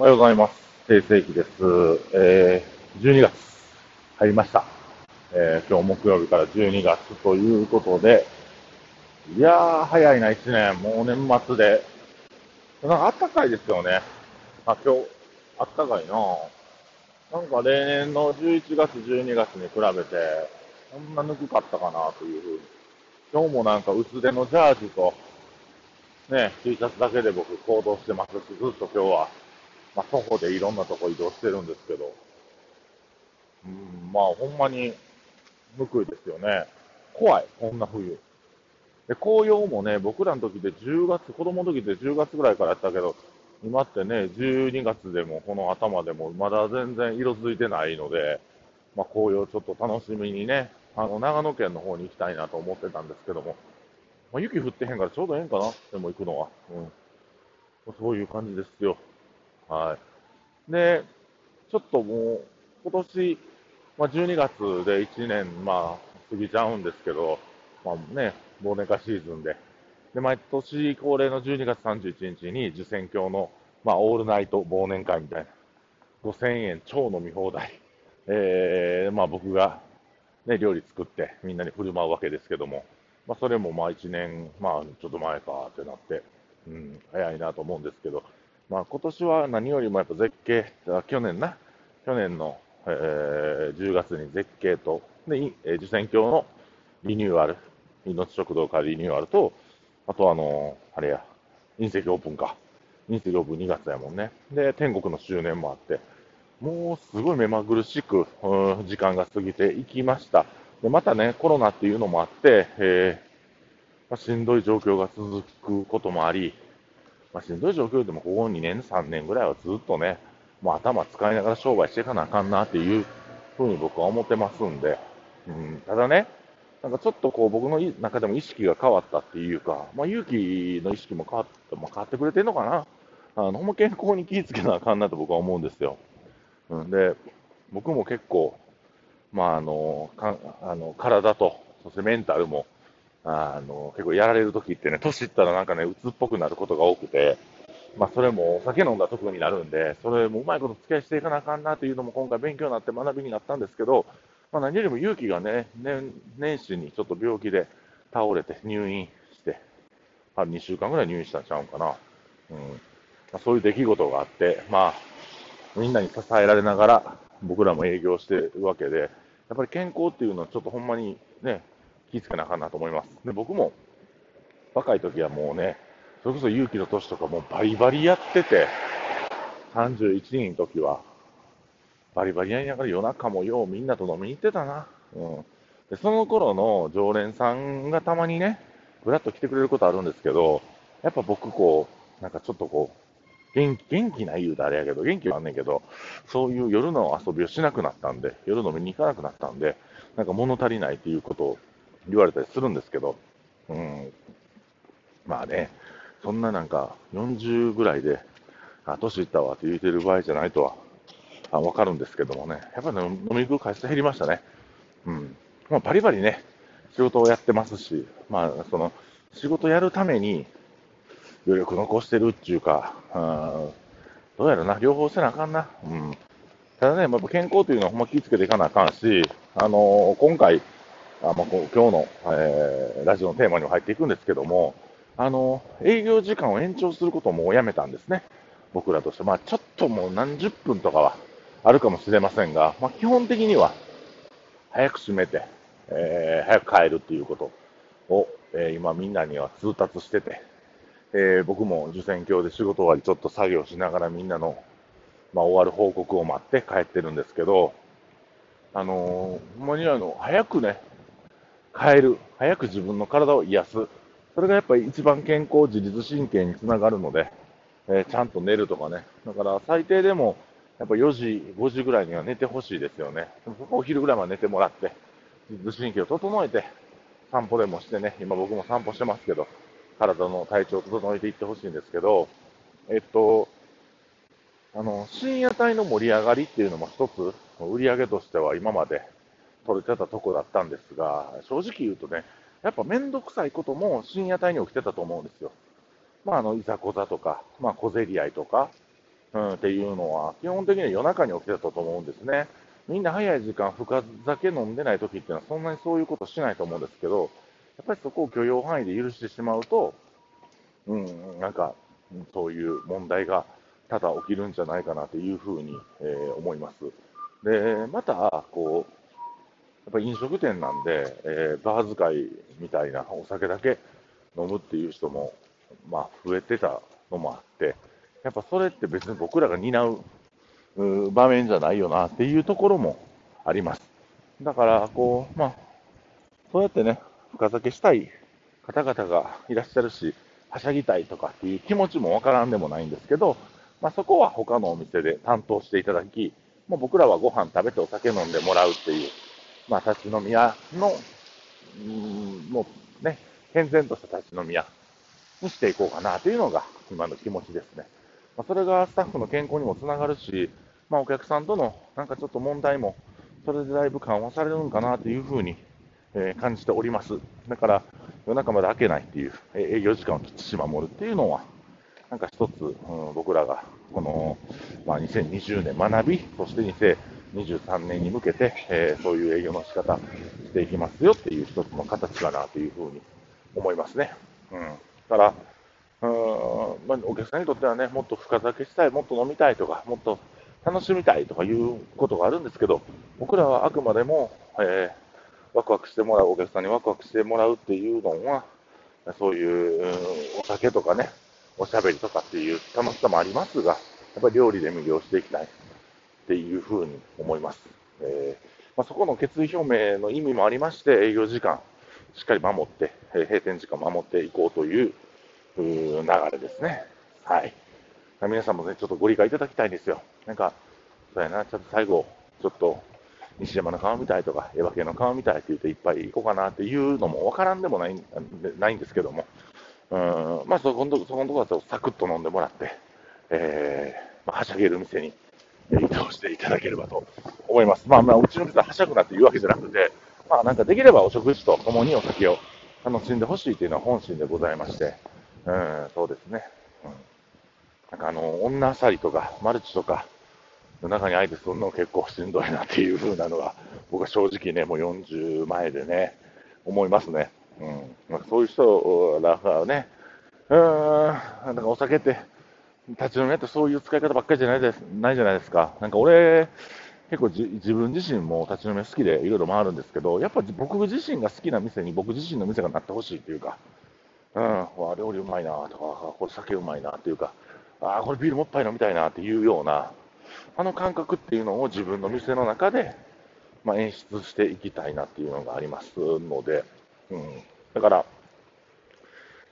おはようございます。定世紀です。えー、12月入りました。えー、今日木曜日から12月ということで、いやー、早いな、1年。もう年末で。なんか暖かいですよね。あ、今日、暖かいななんか例年の11月、12月に比べて、こんなぬくかったかなというふうに。今日もなんか薄手のジャージと、ね、T シャツだけで僕行動してますし、ずっと今日はまあ、徒歩でいろんなとこ移動してるんですけど、うん、まあ、ほんまに、報いですよね。怖い、こんな冬。で、紅葉もね、僕らの時で10月、子供の時で10月ぐらいからやったけど、今ってね、12月でも、この頭でも、まだ全然色づいてないので、まあ、紅葉ちょっと楽しみにね、あの、長野県の方に行きたいなと思ってたんですけども、まあ、雪降ってへんからちょうどええんかな、でも行くのは。うん。そういう感じですよ。はい。で、ちょっともう、今年、まあ、12月で1年、まあ、過ぎちゃうんですけど、まあね、忘年会シーズンで。で、毎年恒例の12月31日に受選教の、まあ、オールナイト忘年会みたいな、5000円超飲み放題。えー、まあ僕が、ね、料理作ってみんなに振る舞うわけですけども、まあそれもまあ1年、まあちょっと前かってなって、うん、早いなと思うんですけど、まあ、今年は何よりもやっぱ絶景、去年な、去年の、えー、10月に絶景と、で、えー、受選橋のリニューアル、命食堂からリニューアルと、あとあのー、あれや、隕石オープンか。隕石オープン2月やもんね。で、天国の周年もあって、もうすごい目まぐるしく、うん、時間が過ぎていきました。で、またね、コロナっていうのもあって、えーまあ、しんどい状況が続くこともあり、まあ、しんどい状況でもここ2年、3年ぐらいはずっとね、もう頭使いながら商売していかなあかんなっていうふうに僕は思ってますんで、うん、ただね、なんかちょっとこう僕の中でも意識が変わったっていうか、まあ、勇気の意識も変わって、まあ、変わってくれてるのかな。あの、ほんま健康に気をつけなあかんなと僕は思うんですよ。うん、で、僕も結構、まあ、あの、かあの体と、そしてメンタルも、あの、結構やられる時ってね、年いったらなんかね、鬱っぽくなることが多くて、まあ、それもお酒飲んだ特になるんで、それもうまいこと付き合いしていかなあかんなというのも今回勉強になって学びになったんですけど、まあ、何よりも勇気がね、年年始にちょっと病気で倒れて入院して、あ2週間ぐらい入院したんちゃうんかな。うんまあ、そういう出来事があって、まあ、みんなに支えられながら僕らも営業してるわけで、やっぱり健康っていうのはちょっとほんまにね、気ぃつけなあかんなと思います。で、僕も若い時はもうね、それこそ勇気の年とかもバリバリやってて、31人の時は、バリバリやりながら夜中もようみんなと飲みに行ってたな。うん。で、その頃の常連さんがたまにね、ぐらっと来てくれることあるんですけど、やっぱ僕こう、なんかちょっとこう、元気、元気ない言うとあれやけど、元気はあんねんけど、そういう夜の遊びをしなくなったんで、夜飲みに行かなくなったんで、なんか物足りないっていうことを言われたりするんですけど、うん、まあね、そんななんか40ぐらいで、あ、年いったわって言うてる場合じゃないとは、あわかるんですけどもね、やっぱり、ね、飲み食う回数減りましたね。うん。まあ、バリバリね、仕事をやってますし、まあ、その、仕事やるために余力残してるっていうか、うん、どうやらな、両方せなあかんな。うん。ただね、やっぱ健康というのはほんま気をつけていかなあかんし、あのー、今回、あまあ、今日の、えー、ラジオのテーマにも入っていくんですけども、あの、営業時間を延長することもうやめたんですね。僕らとして。まあ、ちょっともう何十分とかはあるかもしれませんが、まあ、基本的には、早く閉めて、えー、早く帰るっていうことを、えー、今みんなには通達してて、えー、僕も受選教で仕事終わりちょっと作業しながらみんなの、まあ、終わる報告を待って帰ってるんですけど、あのー、ほんまにあの、早くね、変える、早く自分の体を癒す、それがやっぱり一番健康、自律神経につながるので、えー、ちゃんと寝るとかね、だから最低でもやっぱ4時、5時ぐらいには寝てほしいですよね、そこお昼ぐらいまで寝てもらって、自律神経を整えて、散歩でもしてね、今僕も散歩してますけど、体の体調を整えていってほしいんですけど、えっと、あの、深夜帯の盛り上がりっていうのも一つ、売り上げとしては今まで取れてたとこだったんですが、正直言うとね、やっぱめんどくさいことも深夜帯に起きてたと思うんですよ。まあ、あの、いざこざとか、まあ、小競り合いとか、うん、っていうのは、基本的には夜中に起きてたと思うんですね。みんな早い時間、深酒飲んでない時っていうのは、そんなにそういうことしないと思うんですけど、やっぱりそこを許容範囲で許してしまうと、うん、なんか、そういう問題が多々起きるんじゃないかなというふうに、えー、思います。で、また、こう、ぱ飲食店なんで、えー、バー使いみたいなお酒だけ飲むっていう人も、まあ、増えてたのもあって、やっぱそれって別に僕らが担う場面じゃないよなっていうところもあります。だから、こう、まあ、そうやってね、深酒したい方々がいらっしゃるし、はしゃぎたいとかっていう気持ちもわからんでもないんですけど、まあ、そこは他のお店で担当していただき、もう僕らはご飯食べてお酒飲んでもらうっていう、まあ、立ち飲み屋の、うん、もうね、健全とした立ち飲み屋にしていこうかなというのが今の気持ちですね。まあ、それがスタッフの健康にもつながるし、まあ、お客さんとのなんかちょっと問題も、それでだいぶ緩和されるのかなというふうに、えー、感じております。だから、夜中まで開けないっていう、えー、営業時間をきっちし守るっていうのは、なんか一つ、うん、僕らがこの、まあ、2020年学び、そして23年に向けて、えー、そういう営業の仕方していきますよっていう一つの形かなというふうに思いますね。うん。だから、うんまあ、お客さんにとってはね、もっと深酒したい、もっと飲みたいとか、もっと楽しみたいとかいうことがあるんですけど、僕らはあくまでも、えー、ワクワクしてもらう、お客さんにワクワクしてもらうっていうのは、そういうお酒とかね、おしゃべりとかっていう楽しさもありますが、やっぱり料理で魅了していきたいっていうふうに思います。えー、まあ、そこの決意表明の意味もありまして、営業時間しっかり守って、え閉店時間守っていこうという流れですね。はい。皆さんもね、ちょっとご理解いただきたいんですよ。なんか、そうやな、ちょっと最後、ちょっと、西山の川みたいとか、エヴァ系の川みたいって言っていっぱい行こうかなっていうのもわからんでもないないんですけども、うん、まあそこのとこ、そこのところだとサクッと飲んでもらって、えー、まあ、はしゃげる店に移動していただければと思います。まあまあ、うちの店ははしゃぐなっていうわけじゃなくて、まあなんかできればお食事と共にお酒を楽しんでほしいというのは本心でございまして、うん、そうですね。うん。なんかあの、女あさりとか、マルチとか、の中にあえてするの結構しんどいなっていう風なのは、僕は正直ね、もう40前でね、思いますね。うん。なんかそういう人らがね、うーん、なんかお酒って、立ち飲み屋ってそういう使い方ばっかりじゃないですないじゃないですか。なんか俺、結構自分自身も立ち飲み好きでいろいろ回るんですけど、やっぱ僕自身が好きな店に僕自身の店がなってほしいっていうか、うん、わ料理うまいなとか、これ酒うまいなっていうか、あこれビールもっぱい飲みたいなっていうような、あの感覚っていうのを自分の店の中で、まあ、演出していきたいなっていうのがありますので、うん、だから、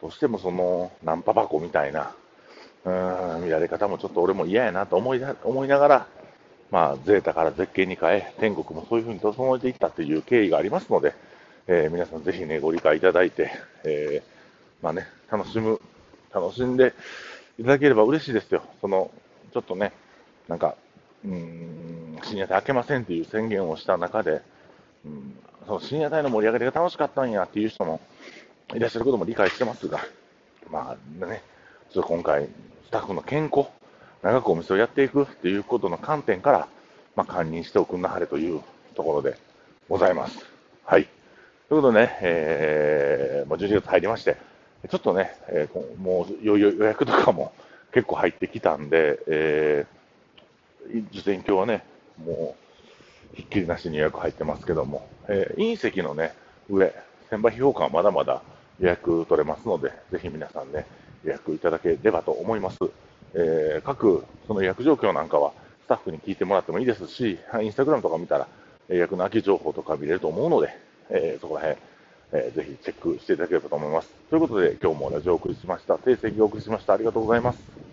どうしてもその、ナンパ箱みたいな、うん、見られ方もちょっと俺も嫌やなと思い思いながら、まあ、ゼータから絶景に変え、天国もそういうふうに整えていったという経緯がありますので、えー、皆さんぜひね、ご理解いただいて、えーまあね、楽しむ、楽しんでいただければ嬉しいですよ。その、ちょっとね、なんか、うん、深夜帯開けませんっていう宣言をした中で、うん、その深夜帯の盛り上がりが楽しかったんやっていう人もいらっしゃることも理解してますが、まあね、っと今回、スタッフの健康、長くお店をやっていくっていうことの観点から、まあ、堪忍しておくんなはれというところでございます。はい。ということでね、えー、もう12月入りまして、ちょっとね、えー、もう予約とかも結構入ってきたんで、えー、受験今日はね、もうひっきりなしに予約入ってますけども、えー、隕石のね、上、千葉批評館はまだまだ予約取れますので、ぜひ皆さんね、予約いただければと思います。えー、各その予約状況なんかはスタッフに聞いてもらってもいいですし、インスタグラムとか見たら予約の空き情報とか見れると思うので、えー、そこら辺えー、ぜひチェックしていただければと思います。ということで、今日もラジオをお送りしました。定席をお送りしました。ありがとうございます。